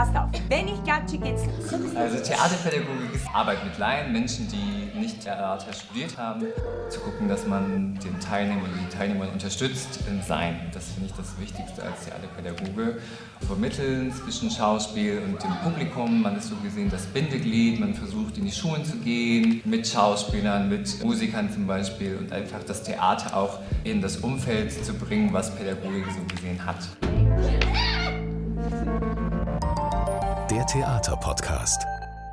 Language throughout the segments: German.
Passt auf, wenn ich klatsche, geht's los. Also Theaterpädagogik ist Arbeit mit Laien, Menschen, die nicht Theater studiert haben, zu gucken, dass man den Teilnehmern und die Teilnehmer unterstützt im Sein. Das finde ich das Wichtigste als Theaterpädagoge. Vermitteln zwischen Schauspiel und dem Publikum. Man ist so gesehen das Bindeglied. Man versucht in die Schulen zu gehen, mit Schauspielern, mit Musikern zum Beispiel und einfach das Theater auch in das Umfeld zu bringen, was Pädagogik so gesehen hat. Theaterpodcast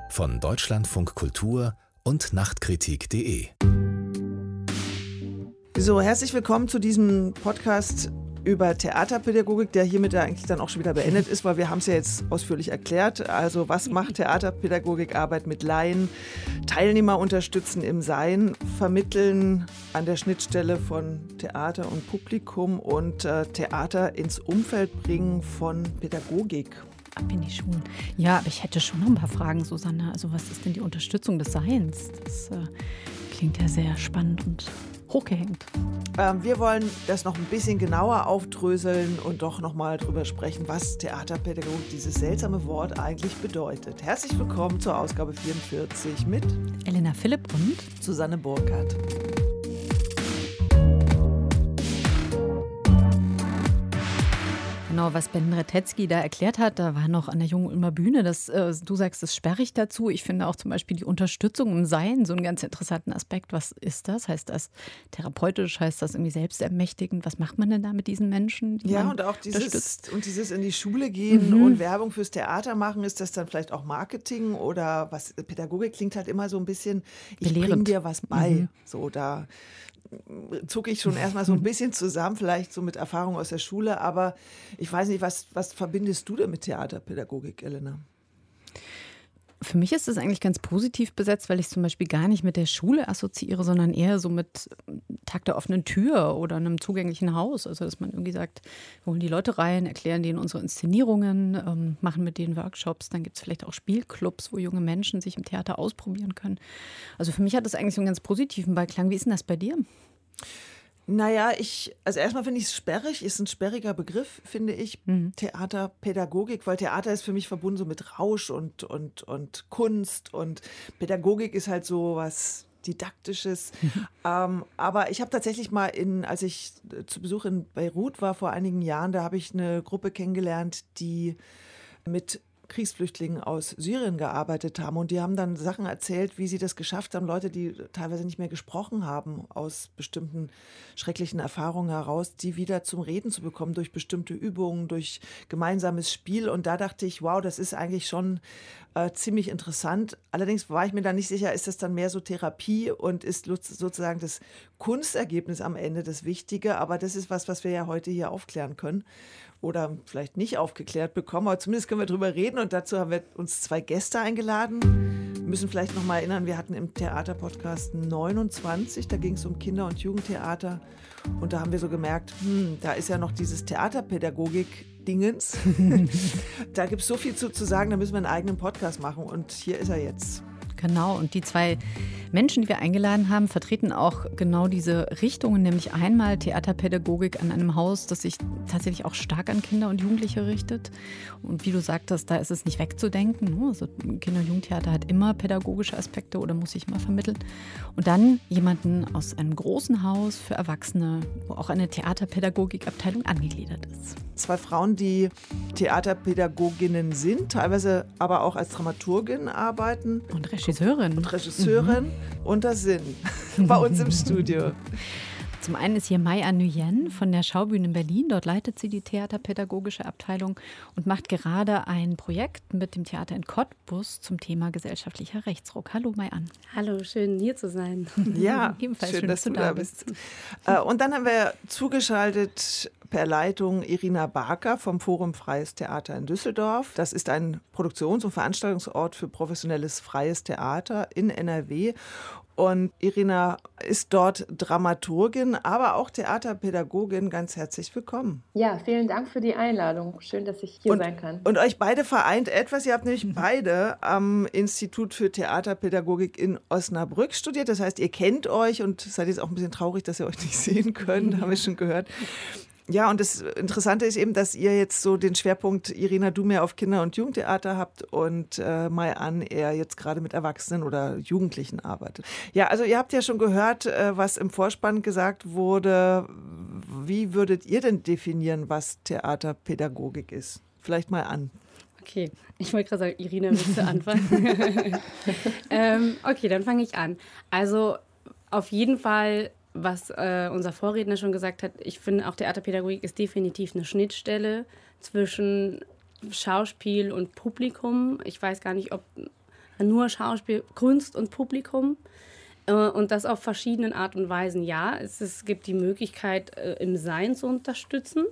von Deutschlandfunk Kultur und Nachtkritik.de. So, herzlich willkommen zu diesem Podcast über Theaterpädagogik, der hiermit eigentlich dann auch schon wieder beendet ist, weil wir haben es ja jetzt ausführlich erklärt. Also was macht Theaterpädagogik? Arbeit mit Laien, Teilnehmer unterstützen im Sein, vermitteln an der Schnittstelle von Theater und Publikum und äh, Theater ins Umfeld bringen von Pädagogik ab in die Schulen. Ja, aber ich hätte schon noch ein paar Fragen, Susanne. Also was ist denn die Unterstützung des Seins? Das äh, klingt ja sehr spannend und hochgehängt. Ähm, wir wollen das noch ein bisschen genauer aufdröseln und doch noch mal drüber sprechen, was Theaterpädagogik, dieses seltsame Wort, eigentlich bedeutet. Herzlich willkommen zur Ausgabe 44 mit Elena Philipp und Susanne Burkhardt. Genau, was Ben Retetzky da erklärt hat, da war noch an der Jungen Ulmer Bühne, das, äh, du sagst, das sperrig dazu. Ich finde auch zum Beispiel die Unterstützung im Sein so einen ganz interessanten Aspekt. Was ist das? Heißt das therapeutisch? Heißt das irgendwie selbstermächtigend? Was macht man denn da mit diesen Menschen? Die ja, und auch dieses, und dieses in die Schule gehen mhm. und Werbung fürs Theater machen, ist das dann vielleicht auch Marketing oder was? Pädagogik klingt halt immer so ein bisschen, ich bringe dir was bei. Mhm. So, da zucke ich schon erstmal so ein bisschen zusammen, vielleicht so mit Erfahrung aus der Schule, aber ich weiß nicht, was, was verbindest du denn mit Theaterpädagogik, Elena? Für mich ist es eigentlich ganz positiv besetzt, weil ich es zum Beispiel gar nicht mit der Schule assoziiere, sondern eher so mit Tag der offenen Tür oder einem zugänglichen Haus. Also, dass man irgendwie sagt, wir holen die Leute rein, erklären denen unsere Inszenierungen, ähm, machen mit denen Workshops. Dann gibt es vielleicht auch Spielclubs, wo junge Menschen sich im Theater ausprobieren können. Also, für mich hat das eigentlich so einen ganz positiven Beiklang. Wie ist denn das bei dir? Naja, ich, also erstmal finde ich es sperrig, ist ein sperriger Begriff, finde ich, mhm. Theaterpädagogik, weil Theater ist für mich verbunden so mit Rausch und, und, und Kunst und Pädagogik ist halt so was Didaktisches. Ähm, aber ich habe tatsächlich mal in, als ich zu Besuch in Beirut war vor einigen Jahren, da habe ich eine Gruppe kennengelernt, die mit Kriegsflüchtlingen aus Syrien gearbeitet haben. Und die haben dann Sachen erzählt, wie sie das geschafft haben, Leute, die teilweise nicht mehr gesprochen haben, aus bestimmten schrecklichen Erfahrungen heraus, die wieder zum Reden zu bekommen durch bestimmte Übungen, durch gemeinsames Spiel. Und da dachte ich, wow, das ist eigentlich schon äh, ziemlich interessant. Allerdings war ich mir da nicht sicher, ist das dann mehr so Therapie und ist sozusagen das Kunstergebnis am Ende das Wichtige. Aber das ist was, was wir ja heute hier aufklären können oder vielleicht nicht aufgeklärt bekommen, aber zumindest können wir darüber reden und dazu haben wir uns zwei Gäste eingeladen. Wir müssen vielleicht noch mal erinnern, wir hatten im Theaterpodcast 29, da ging es um Kinder- und Jugendtheater und da haben wir so gemerkt, hm, da ist ja noch dieses Theaterpädagogik-Dingens. da gibt es so viel zu, zu sagen, da müssen wir einen eigenen Podcast machen und hier ist er jetzt. Genau, und die zwei Menschen, die wir eingeladen haben, vertreten auch genau diese Richtungen, nämlich einmal Theaterpädagogik an einem Haus, das sich tatsächlich auch stark an Kinder und Jugendliche richtet. Und wie du sagtest, da ist es nicht wegzudenken. Ne? Also Kinder- und Jugendtheater hat immer pädagogische Aspekte oder muss sich immer vermitteln. Und dann jemanden aus einem großen Haus für Erwachsene, wo auch eine Theaterpädagogikabteilung angegliedert ist. Zwei Frauen, die Theaterpädagoginnen sind, teilweise aber auch als Dramaturgin arbeiten. Und Regisseurin. Und Regisseurin. Mhm. Und das sind bei uns im Studio. Zum einen ist hier Maya Nguyen von der Schaubühne in Berlin. Dort leitet sie die theaterpädagogische Abteilung und macht gerade ein Projekt mit dem Theater in Cottbus zum Thema gesellschaftlicher Rechtsruck. Hallo Mayan. Hallo, schön hier zu sein. Ja, ebenfalls schön, schön dass, dass, du da bist. bist. Äh, und dann haben wir zugeschaltet per Leitung Irina Barker vom Forum Freies Theater in Düsseldorf. Das ist ein Produktions- und Veranstaltungsort für professionelles freies Theater in NRW. Und Irina ist dort Dramaturgin, aber auch Theaterpädagogin. Ganz herzlich willkommen. Ja, vielen Dank für die Einladung. Schön, dass ich hier und, sein kann. Und euch beide vereint etwas. Ihr habt nämlich beide am Institut für Theaterpädagogik in Osnabrück studiert. Das heißt, ihr kennt euch und seid jetzt auch ein bisschen traurig, dass ihr euch nicht sehen könnt, haben wir schon gehört. Ja, und das Interessante ist eben, dass ihr jetzt so den Schwerpunkt, Irina, du mehr auf Kinder- und Jugendtheater habt und äh, Mai an, er jetzt gerade mit Erwachsenen oder Jugendlichen arbeitet. Ja, also ihr habt ja schon gehört, äh, was im Vorspann gesagt wurde. Wie würdet ihr denn definieren, was Theaterpädagogik ist? Vielleicht mal an. Okay, ich wollte gerade sagen, Irina, willst du anfangen? ähm, okay, dann fange ich an. Also auf jeden Fall was äh, unser Vorredner schon gesagt hat, ich finde auch Theaterpädagogik ist definitiv eine Schnittstelle zwischen Schauspiel und Publikum. Ich weiß gar nicht, ob nur Schauspiel, Kunst und Publikum. Äh, und das auf verschiedenen Art und Weisen. Ja, es, es gibt die Möglichkeit, äh, im Sein zu unterstützen.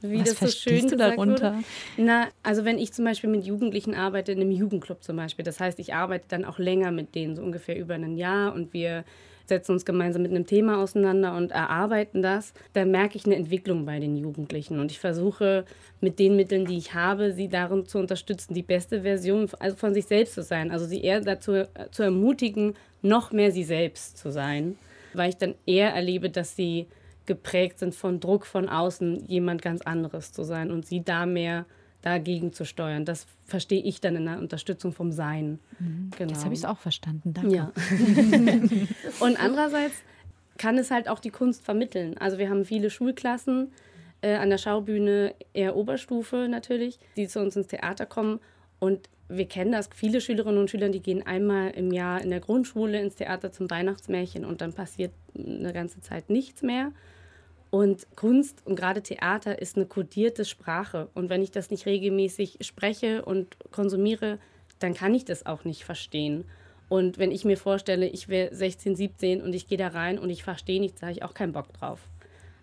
Wie Was das so schön du darunter? Wurde. Na, also wenn ich zum Beispiel mit Jugendlichen arbeite, in einem Jugendclub zum Beispiel, das heißt, ich arbeite dann auch länger mit denen, so ungefähr über ein Jahr und wir setzen uns gemeinsam mit einem Thema auseinander und erarbeiten das, dann merke ich eine Entwicklung bei den Jugendlichen. Und ich versuche mit den Mitteln, die ich habe, sie darin zu unterstützen, die beste Version also von sich selbst zu sein. Also sie eher dazu äh, zu ermutigen, noch mehr sie selbst zu sein. Weil ich dann eher erlebe, dass sie geprägt sind von Druck von außen, jemand ganz anderes zu sein und sie da mehr dagegen zu steuern. Das verstehe ich dann in der Unterstützung vom Sein. Mhm. Genau. Jetzt habe ich es auch verstanden. Danke. Ja. und andererseits kann es halt auch die Kunst vermitteln. Also wir haben viele Schulklassen äh, an der Schaubühne, eher Oberstufe natürlich, die zu uns ins Theater kommen. Und wir kennen das, viele Schülerinnen und Schüler, die gehen einmal im Jahr in der Grundschule ins Theater zum Weihnachtsmärchen und dann passiert eine ganze Zeit nichts mehr. Und Kunst und gerade Theater ist eine kodierte Sprache. Und wenn ich das nicht regelmäßig spreche und konsumiere, dann kann ich das auch nicht verstehen. Und wenn ich mir vorstelle, ich wäre 16, 17 und ich gehe da rein und ich verstehe nichts, habe ich auch keinen Bock drauf.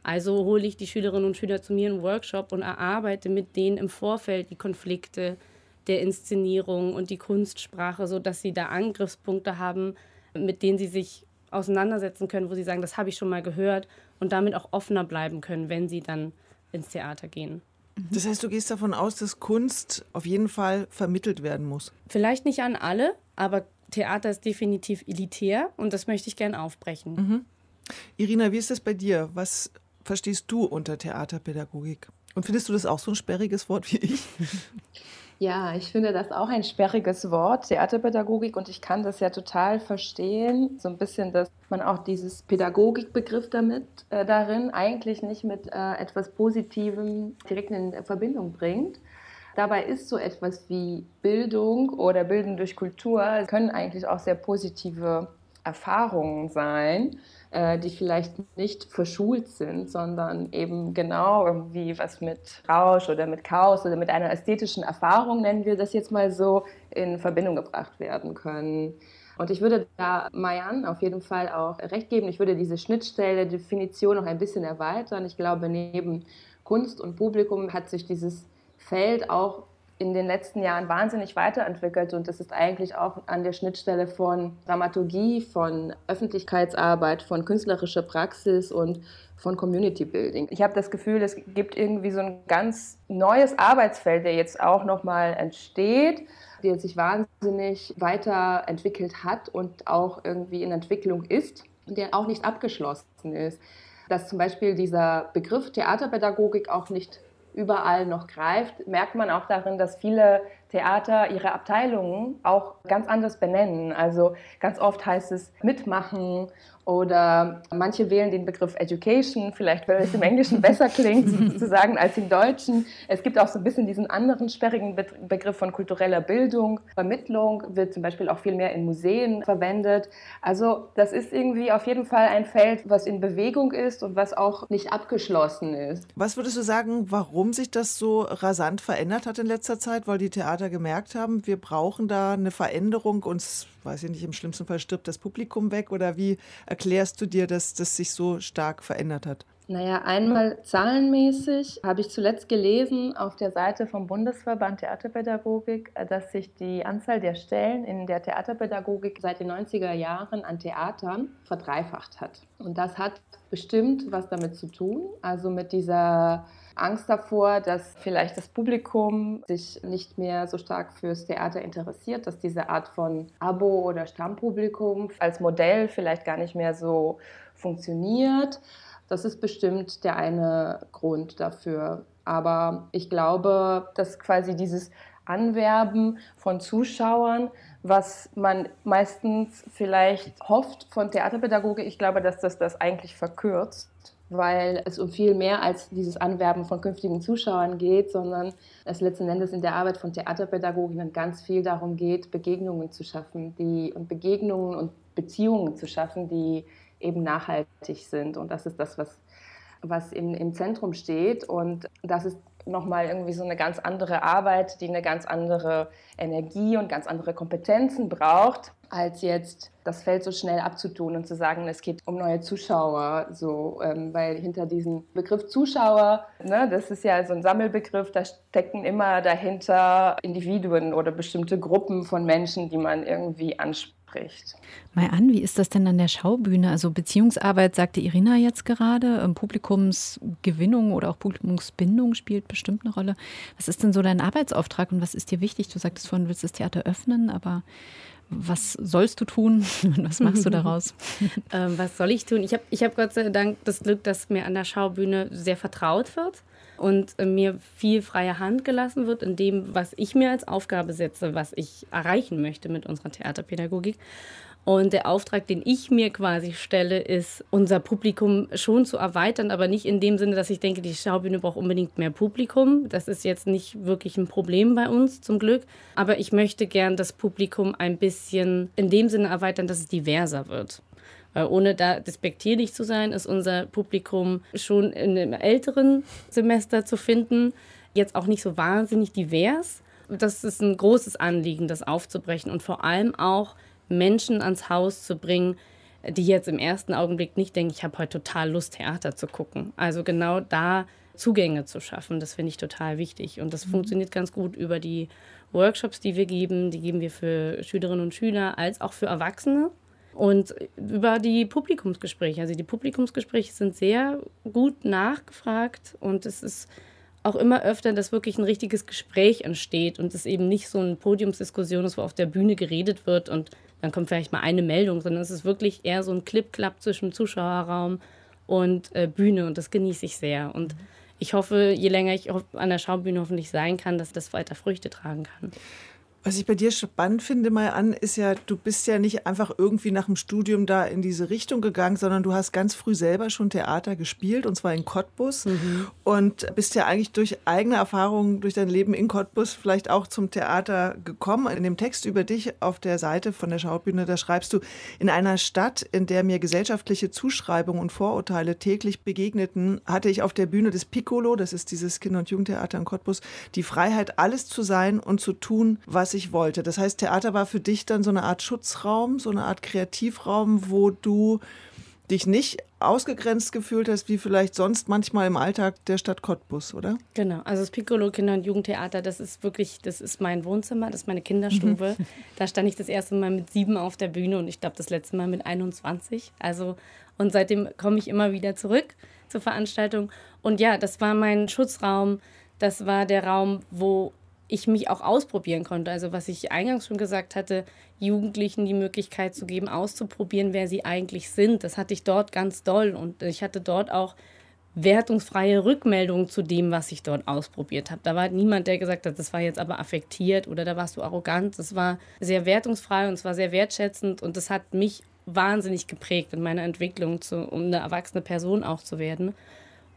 Also hole ich die Schülerinnen und Schüler zu mir in einen Workshop und erarbeite mit denen im Vorfeld die Konflikte der Inszenierung und die Kunstsprache, sodass sie da Angriffspunkte haben, mit denen sie sich auseinandersetzen können, wo sie sagen, das habe ich schon mal gehört und damit auch offener bleiben können, wenn sie dann ins Theater gehen. Das heißt, du gehst davon aus, dass Kunst auf jeden Fall vermittelt werden muss. Vielleicht nicht an alle, aber Theater ist definitiv elitär und das möchte ich gerne aufbrechen. Mhm. Irina, wie ist das bei dir? Was verstehst du unter Theaterpädagogik? Und findest du das auch so ein sperriges Wort wie ich? Ja, ich finde das auch ein sperriges Wort, Theaterpädagogik, und ich kann das ja total verstehen. So ein bisschen, dass man auch dieses Pädagogikbegriff damit äh, darin eigentlich nicht mit äh, etwas Positivem direkt in Verbindung bringt. Dabei ist so etwas wie Bildung oder Bildung durch Kultur, können eigentlich auch sehr positive Erfahrungen sein. Äh, die vielleicht nicht verschult sind, sondern eben genau irgendwie was mit Rausch oder mit Chaos oder mit einer ästhetischen Erfahrung, nennen wir das jetzt mal so, in Verbindung gebracht werden können. Und ich würde da Mayan auf jeden Fall auch recht geben. Ich würde diese Schnittstelle, Definition noch ein bisschen erweitern. Ich glaube, neben Kunst und Publikum hat sich dieses Feld auch in den letzten Jahren wahnsinnig weiterentwickelt und das ist eigentlich auch an der Schnittstelle von Dramaturgie, von Öffentlichkeitsarbeit, von künstlerischer Praxis und von Community Building. Ich habe das Gefühl, es gibt irgendwie so ein ganz neues Arbeitsfeld, der jetzt auch nochmal entsteht, der sich wahnsinnig weiterentwickelt hat und auch irgendwie in Entwicklung ist und der auch nicht abgeschlossen ist. Dass zum Beispiel dieser Begriff Theaterpädagogik auch nicht überall noch greift, merkt man auch darin, dass viele Theater ihre Abteilungen auch ganz anders benennen. Also ganz oft heißt es mitmachen oder manche wählen den Begriff Education, vielleicht weil es im Englischen besser klingt sozusagen als im Deutschen. Es gibt auch so ein bisschen diesen anderen sperrigen Begriff von kultureller Bildung. Vermittlung wird zum Beispiel auch viel mehr in Museen verwendet. Also das ist irgendwie auf jeden Fall ein Feld, was in Bewegung ist und was auch nicht abgeschlossen ist. Was würdest du sagen, warum sich das so rasant verändert hat in letzter Zeit? Weil die Theater gemerkt haben, wir brauchen da eine Veränderung. Uns, weiß ich nicht, im schlimmsten Fall stirbt das Publikum weg oder wie erklärst du dir, dass das sich so stark verändert hat? Naja, einmal zahlenmäßig habe ich zuletzt gelesen auf der Seite vom Bundesverband Theaterpädagogik, dass sich die Anzahl der Stellen in der Theaterpädagogik seit den 90er Jahren an Theatern verdreifacht hat. Und das hat bestimmt was damit zu tun, also mit dieser Angst davor, dass vielleicht das Publikum sich nicht mehr so stark fürs Theater interessiert, dass diese Art von Abo- oder Stammpublikum als Modell vielleicht gar nicht mehr so funktioniert. Das ist bestimmt der eine Grund dafür. Aber ich glaube, dass quasi dieses Anwerben von Zuschauern, was man meistens vielleicht hofft von Theaterpädagogik, ich glaube, dass das das eigentlich verkürzt weil es um viel mehr als dieses Anwerben von künftigen Zuschauern geht, sondern es letzten Endes in der Arbeit von Theaterpädagoginnen ganz viel darum geht, Begegnungen zu schaffen, die und Begegnungen und Beziehungen zu schaffen, die eben nachhaltig sind. Und das ist das, was, was im, im Zentrum steht. Und das ist nochmal irgendwie so eine ganz andere Arbeit, die eine ganz andere Energie und ganz andere Kompetenzen braucht, als jetzt das Feld so schnell abzutun und zu sagen, es geht um neue Zuschauer, so, ähm, weil hinter diesem Begriff Zuschauer, ne, das ist ja so ein Sammelbegriff, da stecken immer dahinter Individuen oder bestimmte Gruppen von Menschen, die man irgendwie anspricht spricht. Mal an, wie ist das denn an der Schaubühne? Also Beziehungsarbeit sagte Irina jetzt gerade, ähm, Publikumsgewinnung oder auch Publikumsbindung spielt bestimmt eine Rolle. Was ist denn so dein Arbeitsauftrag und was ist dir wichtig? Du sagtest vorhin, du willst das Theater öffnen, aber was sollst du tun und was machst du daraus? ähm, was soll ich tun? Ich habe ich hab Gott sei Dank das Glück, dass mir an der Schaubühne sehr vertraut wird und äh, mir viel freie Hand gelassen wird in dem, was ich mir als Aufgabe setze, was ich erreichen möchte mit unserer Theaterpädagogik. Und der Auftrag, den ich mir quasi stelle, ist, unser Publikum schon zu erweitern, aber nicht in dem Sinne, dass ich denke, die Schaubühne braucht unbedingt mehr Publikum. Das ist jetzt nicht wirklich ein Problem bei uns, zum Glück. Aber ich möchte gern das Publikum ein bisschen in dem Sinne erweitern, dass es diverser wird. Weil ohne da despektierlich zu sein, ist unser Publikum schon in einem älteren Semester zu finden. Jetzt auch nicht so wahnsinnig divers. Das ist ein großes Anliegen, das aufzubrechen und vor allem auch Menschen ans Haus zu bringen, die jetzt im ersten Augenblick nicht denken, ich habe heute total Lust, Theater zu gucken. Also genau da Zugänge zu schaffen, das finde ich total wichtig. Und das mhm. funktioniert ganz gut über die Workshops, die wir geben. Die geben wir für Schülerinnen und Schüler als auch für Erwachsene. Und über die Publikumsgespräche. Also die Publikumsgespräche sind sehr gut nachgefragt und es ist auch immer öfter, dass wirklich ein richtiges Gespräch entsteht und es eben nicht so eine Podiumsdiskussion ist, wo auf der Bühne geredet wird und dann kommt vielleicht mal eine Meldung, sondern es ist wirklich eher so ein Clip-Klapp zwischen Zuschauerraum und äh, Bühne und das genieße ich sehr. Und ich hoffe, je länger ich an der Schaubühne hoffentlich sein kann, dass das weiter Früchte tragen kann. Was ich bei dir spannend finde, mal an, ist ja, du bist ja nicht einfach irgendwie nach dem Studium da in diese Richtung gegangen, sondern du hast ganz früh selber schon Theater gespielt und zwar in Cottbus mhm. und bist ja eigentlich durch eigene Erfahrungen, durch dein Leben in Cottbus vielleicht auch zum Theater gekommen. In dem Text über dich auf der Seite von der Schaubühne, da schreibst du, in einer Stadt, in der mir gesellschaftliche Zuschreibungen und Vorurteile täglich begegneten, hatte ich auf der Bühne des Piccolo, das ist dieses Kinder- und Jugendtheater in Cottbus, die Freiheit, alles zu sein und zu tun, was was ich wollte. Das heißt, Theater war für dich dann so eine Art Schutzraum, so eine Art Kreativraum, wo du dich nicht ausgegrenzt gefühlt hast, wie vielleicht sonst manchmal im Alltag der Stadt Cottbus, oder? Genau, also das Piccolo Kinder- und Jugendtheater, das ist wirklich, das ist mein Wohnzimmer, das ist meine Kinderstube. Mhm. Da stand ich das erste Mal mit sieben auf der Bühne und ich glaube das letzte Mal mit 21. Also und seitdem komme ich immer wieder zurück zur Veranstaltung. Und ja, das war mein Schutzraum. Das war der Raum, wo ich mich auch ausprobieren konnte. Also was ich eingangs schon gesagt hatte, Jugendlichen die Möglichkeit zu geben, auszuprobieren, wer sie eigentlich sind. Das hatte ich dort ganz doll und ich hatte dort auch wertungsfreie Rückmeldungen zu dem, was ich dort ausprobiert habe. Da war niemand, der gesagt hat, das war jetzt aber affektiert oder da warst du arrogant. Das war sehr wertungsfrei und es war sehr wertschätzend und das hat mich wahnsinnig geprägt in meiner Entwicklung, zu, um eine erwachsene Person auch zu werden.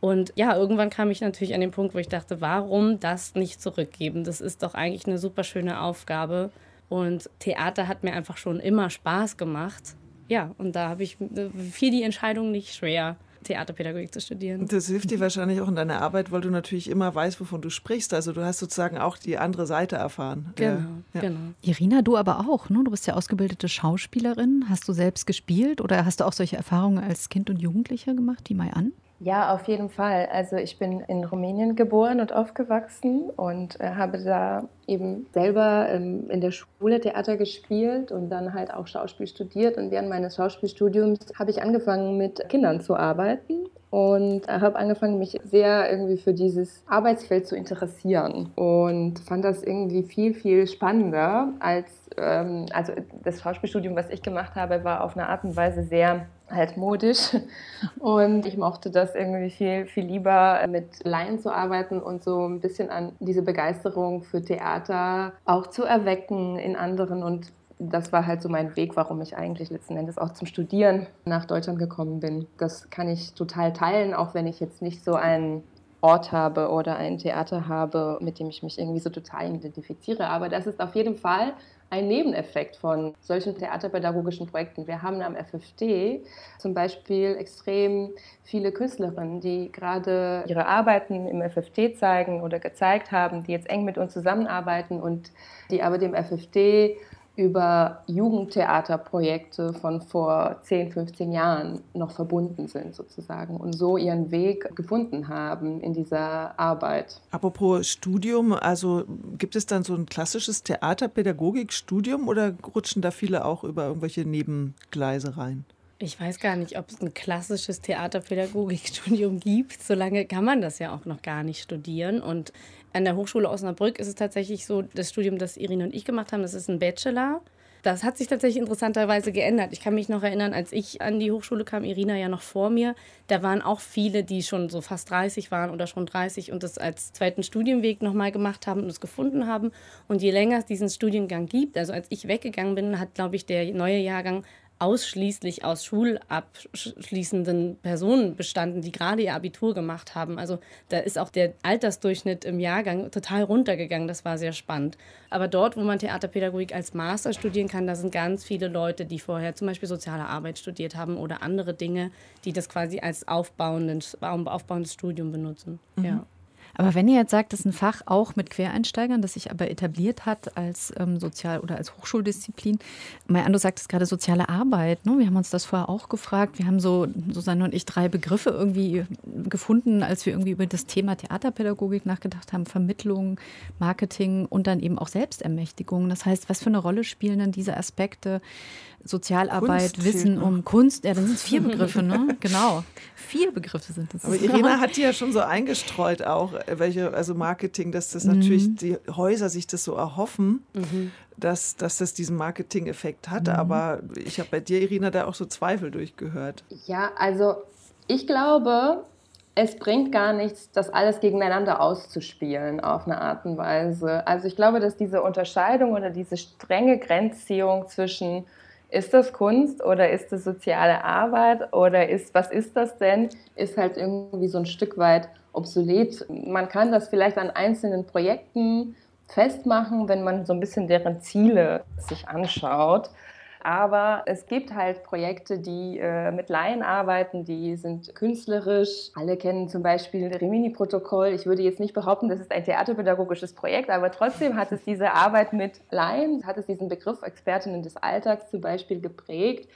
Und ja, irgendwann kam ich natürlich an den Punkt, wo ich dachte, warum das nicht zurückgeben? Das ist doch eigentlich eine super schöne Aufgabe. Und Theater hat mir einfach schon immer Spaß gemacht. Ja, und da habe ich fiel die Entscheidung nicht schwer. Theaterpädagogik zu studieren. Das hilft dir wahrscheinlich auch in deiner Arbeit, weil du natürlich immer weißt, wovon du sprichst. Also du hast sozusagen auch die andere Seite erfahren. Genau, ja. genau. Irina, du aber auch, ne? Du bist ja ausgebildete Schauspielerin. Hast du selbst gespielt oder hast du auch solche Erfahrungen als Kind und Jugendlicher gemacht? Die mal an? Ja, auf jeden Fall. Also ich bin in Rumänien geboren und aufgewachsen und äh, habe da eben selber ähm, in der Schule Theater gespielt und dann halt auch Schauspiel studiert. Und während meines Schauspielstudiums habe ich angefangen, mit Kindern zu arbeiten und habe angefangen, mich sehr irgendwie für dieses Arbeitsfeld zu interessieren und fand das irgendwie viel, viel spannender als, ähm, also das Schauspielstudium, was ich gemacht habe, war auf eine Art und Weise sehr altmodisch und ich mochte das irgendwie viel, viel lieber mit Laien zu arbeiten und so ein bisschen an diese Begeisterung für Theater auch zu erwecken in anderen und das war halt so mein Weg, warum ich eigentlich letzten Endes auch zum Studieren nach Deutschland gekommen bin. Das kann ich total teilen, auch wenn ich jetzt nicht so einen Ort habe oder ein Theater habe, mit dem ich mich irgendwie so total identifiziere. Aber das ist auf jeden Fall ein Nebeneffekt von solchen theaterpädagogischen Projekten. Wir haben am FFD zum Beispiel extrem viele Künstlerinnen, die gerade ihre Arbeiten im FFD zeigen oder gezeigt haben, die jetzt eng mit uns zusammenarbeiten und die aber dem FFD über Jugendtheaterprojekte von vor 10, 15 Jahren noch verbunden sind sozusagen und so ihren Weg gefunden haben in dieser Arbeit. Apropos Studium, also gibt es dann so ein klassisches Theaterpädagogikstudium oder rutschen da viele auch über irgendwelche Nebengleise rein? Ich weiß gar nicht, ob es ein klassisches Theaterpädagogikstudium gibt. So lange kann man das ja auch noch gar nicht studieren. Und an der Hochschule Osnabrück ist es tatsächlich so, das Studium, das Irine und ich gemacht haben, das ist ein Bachelor. Das hat sich tatsächlich interessanterweise geändert. Ich kann mich noch erinnern, als ich an die Hochschule kam, Irina ja noch vor mir, da waren auch viele, die schon so fast 30 waren oder schon 30 und das als zweiten Studienweg nochmal gemacht haben und es gefunden haben. Und je länger es diesen Studiengang gibt, also als ich weggegangen bin, hat, glaube ich, der neue Jahrgang ausschließlich aus schulabschließenden Personen bestanden, die gerade ihr Abitur gemacht haben. Also da ist auch der Altersdurchschnitt im Jahrgang total runtergegangen. Das war sehr spannend. Aber dort, wo man Theaterpädagogik als Master studieren kann, da sind ganz viele Leute, die vorher zum Beispiel soziale Arbeit studiert haben oder andere Dinge, die das quasi als aufbauendes, aufbauendes Studium benutzen. Mhm. Ja. Aber wenn ihr jetzt sagt, das ist ein Fach auch mit Quereinsteigern, das sich aber etabliert hat als ähm, Sozial- oder als Hochschuldisziplin, Mayando sagt es gerade soziale Arbeit. Ne? Wir haben uns das vorher auch gefragt. Wir haben so, Susanne und ich, drei Begriffe irgendwie gefunden, als wir irgendwie über das Thema Theaterpädagogik nachgedacht haben. Vermittlung, Marketing und dann eben auch Selbstermächtigung. Das heißt, was für eine Rolle spielen dann diese Aspekte? Sozialarbeit, Kunst Wissen um Kunst. Ja, dann sind es vier Begriffe, ne? genau. Vier Begriffe sind das. Aber Irina hat die ja schon so eingestreut auch, äh, welche, also Marketing, dass das mhm. natürlich die Häuser sich das so erhoffen, mhm. dass, dass das diesen Marketing-Effekt hat. Mhm. Aber ich habe bei dir, Irina, da auch so Zweifel durchgehört. Ja, also ich glaube, es bringt gar nichts, das alles gegeneinander auszuspielen auf eine Art und Weise. Also ich glaube, dass diese Unterscheidung oder diese strenge Grenzziehung zwischen ist das Kunst oder ist das soziale Arbeit oder ist, was ist das denn, ist halt irgendwie so ein Stück weit obsolet. Man kann das vielleicht an einzelnen Projekten festmachen, wenn man so ein bisschen deren Ziele sich anschaut. Aber es gibt halt Projekte, die äh, mit Laien arbeiten, die sind künstlerisch. Alle kennen zum Beispiel Rimini-Protokoll. Ich würde jetzt nicht behaupten, das ist ein theaterpädagogisches Projekt, aber trotzdem hat es diese Arbeit mit Laien, hat es diesen Begriff Expertinnen des Alltags zum Beispiel geprägt.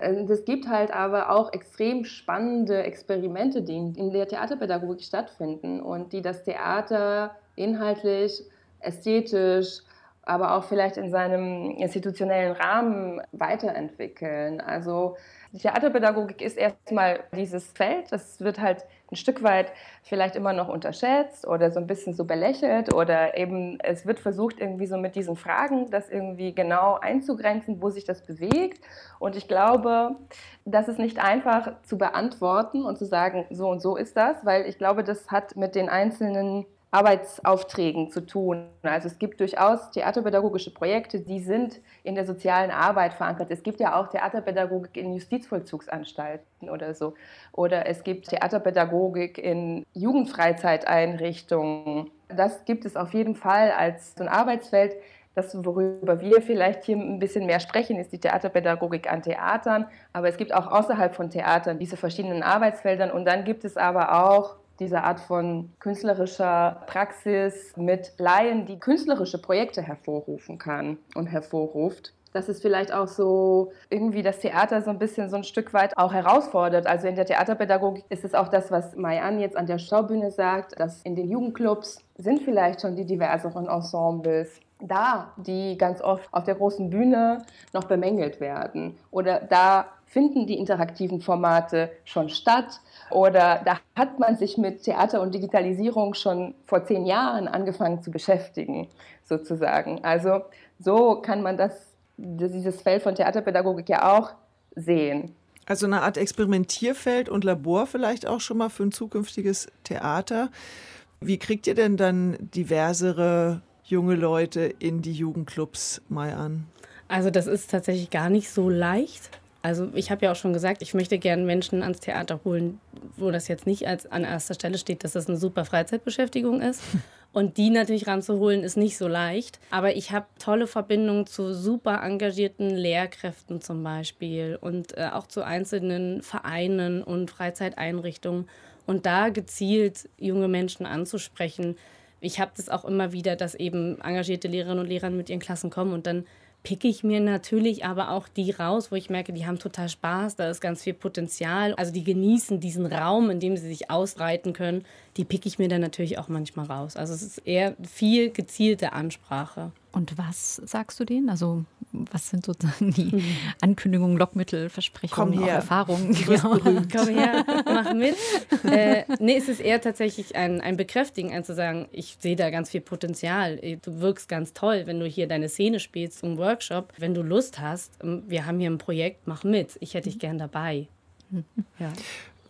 Es gibt halt aber auch extrem spannende Experimente, die in der Theaterpädagogik stattfinden und die das Theater inhaltlich, ästhetisch, aber auch vielleicht in seinem institutionellen Rahmen weiterentwickeln. Also die Theaterpädagogik ist erstmal dieses Feld, das wird halt ein Stück weit vielleicht immer noch unterschätzt oder so ein bisschen so belächelt oder eben es wird versucht irgendwie so mit diesen Fragen das irgendwie genau einzugrenzen, wo sich das bewegt. Und ich glaube, das ist nicht einfach zu beantworten und zu sagen, so und so ist das, weil ich glaube, das hat mit den einzelnen Arbeitsaufträgen zu tun. Also es gibt durchaus theaterpädagogische Projekte, die sind in der sozialen Arbeit verankert. Es gibt ja auch Theaterpädagogik in Justizvollzugsanstalten oder so. Oder es gibt Theaterpädagogik in Jugendfreizeiteinrichtungen. Das gibt es auf jeden Fall als so ein Arbeitsfeld. Das, worüber wir vielleicht hier ein bisschen mehr sprechen, ist die Theaterpädagogik an Theatern. Aber es gibt auch außerhalb von Theatern diese verschiedenen Arbeitsfeldern. Und dann gibt es aber auch diese Art von künstlerischer Praxis mit Laien, die künstlerische Projekte hervorrufen kann und hervorruft. dass es vielleicht auch so irgendwie das Theater so ein bisschen so ein Stück weit auch herausfordert. Also in der Theaterpädagogik ist es auch das, was Mayan jetzt an der Schaubühne sagt, dass in den Jugendclubs sind vielleicht schon die diverseren Ensembles da, die ganz oft auf der großen Bühne noch bemängelt werden. Oder da finden die interaktiven Formate schon statt. Oder da hat man sich mit Theater und Digitalisierung schon vor zehn Jahren angefangen zu beschäftigen, sozusagen. Also so kann man das, dieses Feld von Theaterpädagogik ja auch sehen. Also eine Art Experimentierfeld und Labor vielleicht auch schon mal für ein zukünftiges Theater. Wie kriegt ihr denn dann diversere junge Leute in die Jugendclubs mal an? Also das ist tatsächlich gar nicht so leicht. Also ich habe ja auch schon gesagt, ich möchte gerne Menschen ans Theater holen, wo das jetzt nicht als an erster Stelle steht, dass das eine super Freizeitbeschäftigung ist. Und die natürlich ranzuholen, ist nicht so leicht. Aber ich habe tolle Verbindungen zu super engagierten Lehrkräften zum Beispiel und äh, auch zu einzelnen Vereinen und Freizeiteinrichtungen. Und da gezielt junge Menschen anzusprechen. Ich habe das auch immer wieder, dass eben engagierte Lehrerinnen und Lehrer mit ihren Klassen kommen und dann picke ich mir natürlich aber auch die raus, wo ich merke, die haben total Spaß, da ist ganz viel Potenzial. Also die genießen diesen Raum, in dem sie sich ausbreiten können. Die picke ich mir dann natürlich auch manchmal raus. Also es ist eher viel gezielte Ansprache. Und was sagst du denen? Also was sind sozusagen die mhm. Ankündigungen, Lockmittel, Versprechungen, Komm her. Erfahrungen? Genau. Komm her, mach mit. Äh, nee, es ist eher tatsächlich ein, ein Bekräftigen, ein zu sagen, ich sehe da ganz viel Potenzial. Du wirkst ganz toll, wenn du hier deine Szene spielst zum Workshop. Wenn du Lust hast, ähm, wir haben hier ein Projekt, mach mit. Ich hätte dich gern dabei. Ja.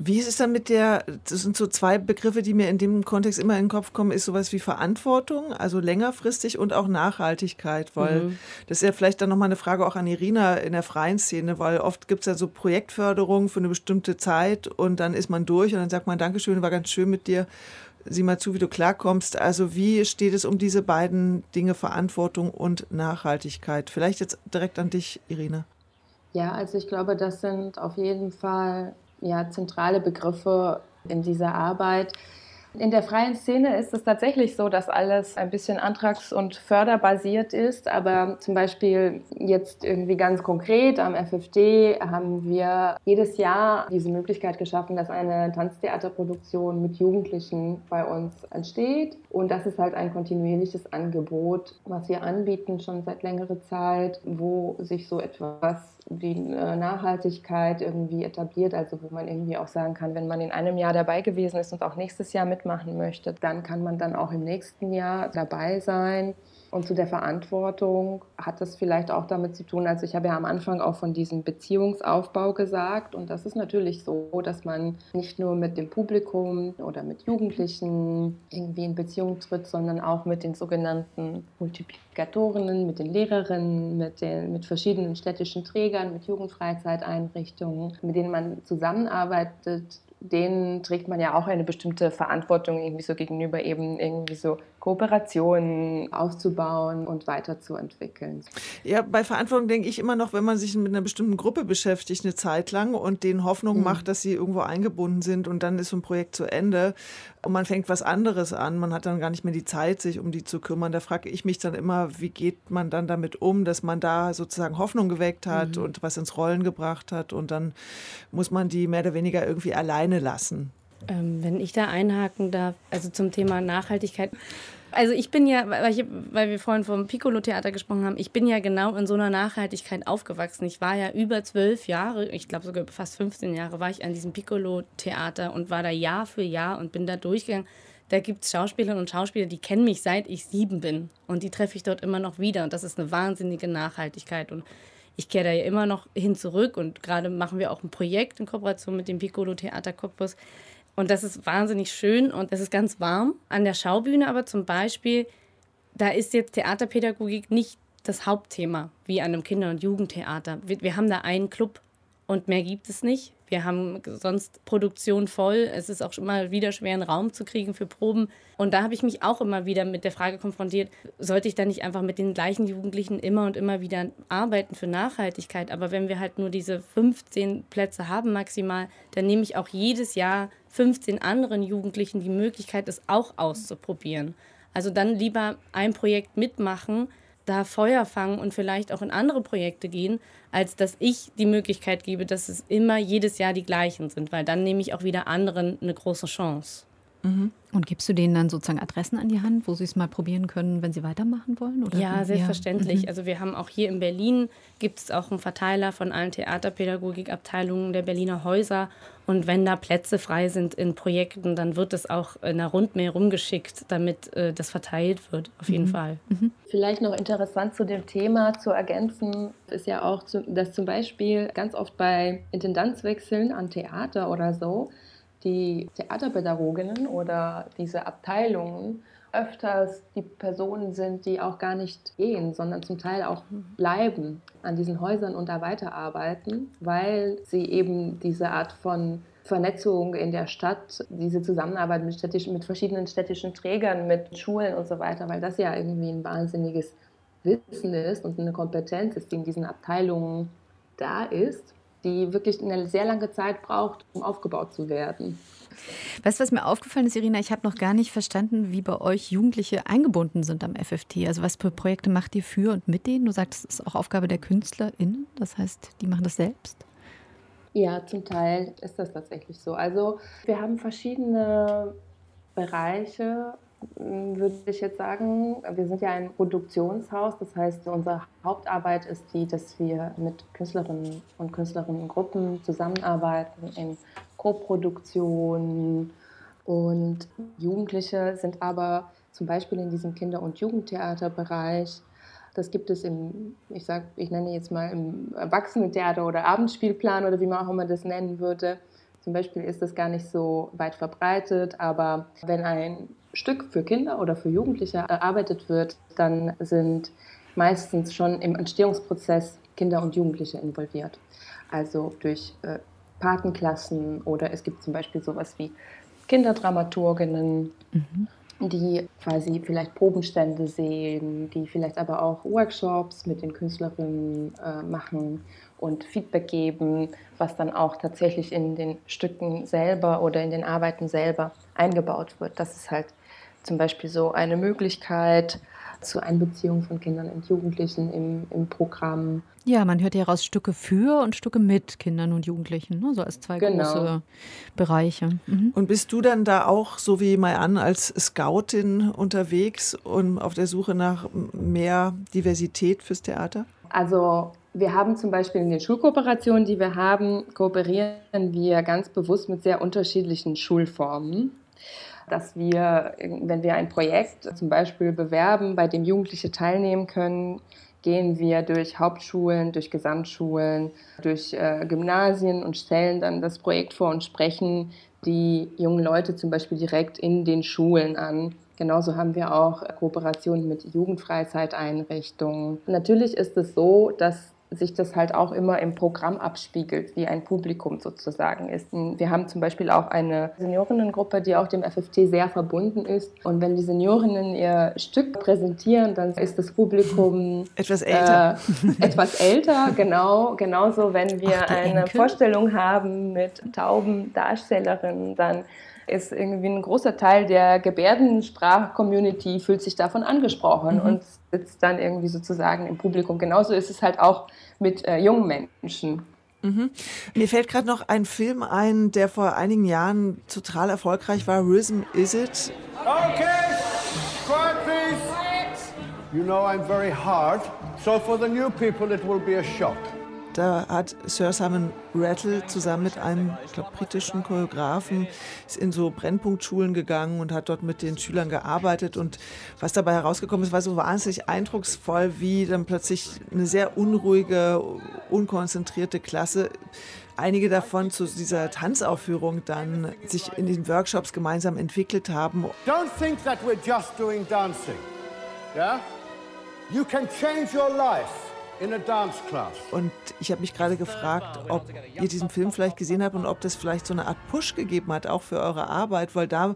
Wie ist es dann mit der, das sind so zwei Begriffe, die mir in dem Kontext immer in den Kopf kommen, ist sowas wie Verantwortung, also längerfristig und auch Nachhaltigkeit, weil mhm. das ist ja vielleicht dann nochmal eine Frage auch an Irina in der freien Szene, weil oft gibt es ja so Projektförderung für eine bestimmte Zeit und dann ist man durch und dann sagt man, Dankeschön, war ganz schön mit dir, sieh mal zu, wie du klarkommst. Also wie steht es um diese beiden Dinge, Verantwortung und Nachhaltigkeit? Vielleicht jetzt direkt an dich, Irina. Ja, also ich glaube, das sind auf jeden Fall ja, zentrale Begriffe in dieser Arbeit. In der freien Szene ist es tatsächlich so, dass alles ein bisschen antrags- und förderbasiert ist. Aber zum Beispiel jetzt irgendwie ganz konkret am FFD haben wir jedes Jahr diese Möglichkeit geschaffen, dass eine Tanztheaterproduktion mit Jugendlichen bei uns entsteht. Und das ist halt ein kontinuierliches Angebot, was wir anbieten schon seit längerer Zeit, wo sich so etwas die äh, Nachhaltigkeit irgendwie etabliert, also wo man irgendwie auch sagen kann, wenn man in einem Jahr dabei gewesen ist und auch nächstes Jahr mitmachen möchte, dann kann man dann auch im nächsten Jahr dabei sein. Und zu der Verantwortung hat das vielleicht auch damit zu tun, also ich habe ja am Anfang auch von diesem Beziehungsaufbau gesagt. Und das ist natürlich so, dass man nicht nur mit dem Publikum oder mit Jugendlichen irgendwie in Beziehung tritt, sondern auch mit den sogenannten Multiplikatorinnen, mit den Lehrerinnen, mit, den, mit verschiedenen städtischen Trägern, mit Jugendfreizeiteinrichtungen, mit denen man zusammenarbeitet. Denen trägt man ja auch eine bestimmte Verantwortung irgendwie so gegenüber eben irgendwie so Kooperationen aufzubauen und weiterzuentwickeln. Ja, bei Verantwortung denke ich immer noch, wenn man sich mit einer bestimmten Gruppe beschäftigt, eine Zeit lang und denen Hoffnung mhm. macht, dass sie irgendwo eingebunden sind und dann ist so ein Projekt zu Ende und man fängt was anderes an, man hat dann gar nicht mehr die Zeit, sich um die zu kümmern. Da frage ich mich dann immer, wie geht man dann damit um, dass man da sozusagen Hoffnung geweckt hat mhm. und was ins Rollen gebracht hat und dann muss man die mehr oder weniger irgendwie alleine lassen. Ähm, wenn ich da einhaken darf, also zum Thema Nachhaltigkeit. Also ich bin ja, weil, ich, weil wir vorhin vom Piccolo-Theater gesprochen haben, ich bin ja genau in so einer Nachhaltigkeit aufgewachsen. Ich war ja über zwölf Jahre, ich glaube sogar fast 15 Jahre, war ich an diesem Piccolo-Theater und war da Jahr für Jahr und bin da durchgegangen. Da gibt es Schauspielerinnen und Schauspieler, die kennen mich seit ich sieben bin und die treffe ich dort immer noch wieder und das ist eine wahnsinnige Nachhaltigkeit und ich kehre da ja immer noch hin zurück und gerade machen wir auch ein Projekt in Kooperation mit dem Piccolo Theater Cottbus und das ist wahnsinnig schön und es ist ganz warm. An der Schaubühne aber zum Beispiel, da ist jetzt Theaterpädagogik nicht das Hauptthema, wie an einem Kinder- und Jugendtheater. Wir, wir haben da einen Club und mehr gibt es nicht. Wir haben sonst Produktion voll. Es ist auch immer wieder schwer, einen Raum zu kriegen für Proben. Und da habe ich mich auch immer wieder mit der Frage konfrontiert, sollte ich da nicht einfach mit den gleichen Jugendlichen immer und immer wieder arbeiten für Nachhaltigkeit? Aber wenn wir halt nur diese 15 Plätze haben maximal, dann nehme ich auch jedes Jahr 15 anderen Jugendlichen die Möglichkeit, es auch auszuprobieren. Also dann lieber ein Projekt mitmachen, da Feuer fangen und vielleicht auch in andere Projekte gehen, als dass ich die Möglichkeit gebe, dass es immer jedes Jahr die gleichen sind, weil dann nehme ich auch wieder anderen eine große Chance. Mhm. Und gibst du denen dann sozusagen Adressen an die Hand, wo sie es mal probieren können, wenn sie weitermachen wollen? Oder ja, selbstverständlich. Ja. Mhm. Also wir haben auch hier in Berlin, gibt es auch einen Verteiler von allen Theaterpädagogikabteilungen der Berliner Häuser. Und wenn da Plätze frei sind in Projekten, dann wird es auch in einer Rundmail rumgeschickt, damit äh, das verteilt wird, auf jeden mhm. Fall. Mhm. Vielleicht noch interessant zu dem Thema zu ergänzen, ist ja auch, dass zum Beispiel ganz oft bei Intendanzwechseln an Theater oder so, die Theaterpädagoginnen oder diese Abteilungen öfters die Personen sind, die auch gar nicht gehen, sondern zum Teil auch bleiben an diesen Häusern und da weiterarbeiten, weil sie eben diese Art von Vernetzung in der Stadt, diese Zusammenarbeit mit, städtischen, mit verschiedenen städtischen Trägern, mit Schulen und so weiter, weil das ja irgendwie ein wahnsinniges Wissen ist und eine Kompetenz ist, die in diesen Abteilungen da ist die wirklich eine sehr lange Zeit braucht, um aufgebaut zu werden. Weißt du, was mir aufgefallen ist, Irina? Ich habe noch gar nicht verstanden, wie bei euch Jugendliche eingebunden sind am FFT. Also was für Projekte macht ihr für und mit denen? Du sagst, es ist auch Aufgabe der KünstlerInnen, das heißt, die machen das selbst? Ja, zum Teil ist das tatsächlich so. Also wir haben verschiedene Bereiche würde ich jetzt sagen, wir sind ja ein Produktionshaus, das heißt, unsere Hauptarbeit ist die, dass wir mit Künstlerinnen und Künstlerinnengruppen zusammenarbeiten in Koproduktionen und Jugendliche sind aber zum Beispiel in diesem Kinder- und Jugendtheaterbereich. Das gibt es im, ich sag, ich nenne jetzt mal im Erwachsenentheater oder Abendspielplan oder wie man auch immer das nennen würde. Zum Beispiel ist das gar nicht so weit verbreitet, aber wenn ein Stück für Kinder oder für Jugendliche erarbeitet wird, dann sind meistens schon im Entstehungsprozess Kinder und Jugendliche involviert. Also durch äh, Patenklassen oder es gibt zum Beispiel sowas wie Kinderdramaturginnen, mhm. die quasi vielleicht Probenstände sehen, die vielleicht aber auch Workshops mit den Künstlerinnen äh, machen und Feedback geben, was dann auch tatsächlich in den Stücken selber oder in den Arbeiten selber eingebaut wird. Das ist halt zum Beispiel so eine Möglichkeit zur Einbeziehung von Kindern und Jugendlichen im, im Programm. Ja, man hört ja raus Stücke für und Stücke mit Kindern und Jugendlichen, ne? so als zwei genau. große Bereiche. Mhm. Und bist du dann da auch, so wie Mai an, als Scoutin unterwegs und auf der Suche nach mehr Diversität fürs Theater? Also wir haben zum Beispiel in den Schulkooperationen, die wir haben, kooperieren wir ganz bewusst mit sehr unterschiedlichen Schulformen dass wir, wenn wir ein Projekt zum Beispiel bewerben, bei dem Jugendliche teilnehmen können, gehen wir durch Hauptschulen, durch Gesamtschulen, durch äh, Gymnasien und stellen dann das Projekt vor und sprechen die jungen Leute zum Beispiel direkt in den Schulen an. Genauso haben wir auch Kooperationen mit Jugendfreizeiteinrichtungen. Natürlich ist es so, dass sich das halt auch immer im Programm abspiegelt, wie ein Publikum sozusagen ist. Wir haben zum Beispiel auch eine Seniorinnengruppe, die auch dem FFT sehr verbunden ist. Und wenn die Seniorinnen ihr Stück präsentieren, dann ist das Publikum etwas älter. Äh, etwas älter, genau. Genauso, wenn wir Ach, eine Enkel? Vorstellung haben mit tauben Darstellerinnen, dann ist irgendwie ein großer Teil der Gebärdensprach-Community fühlt sich davon angesprochen mhm. und sitzt dann irgendwie sozusagen im Publikum. Genauso ist es halt auch mit äh, jungen Menschen. Mhm. Mir fällt gerade noch ein Film ein, der vor einigen Jahren total erfolgreich war. Rhythm Is It? Okay, quiet please. You know I'm very hard, so for the new people it will be a shock. Da hat Sir Simon Rattle zusammen mit einem, ich glaube, britischen Choreografen ist in so Brennpunktschulen gegangen und hat dort mit den Schülern gearbeitet. Und was dabei herausgekommen ist, war so wahnsinnig eindrucksvoll, wie dann plötzlich eine sehr unruhige, unkonzentrierte Klasse einige davon zu dieser Tanzaufführung dann sich in den Workshops gemeinsam entwickelt haben. Don't think that we're just doing dancing. Yeah? You can change your life. Und ich habe mich gerade gefragt, ob ihr diesen Film vielleicht gesehen habt und ob das vielleicht so eine Art Push gegeben hat, auch für eure Arbeit, weil da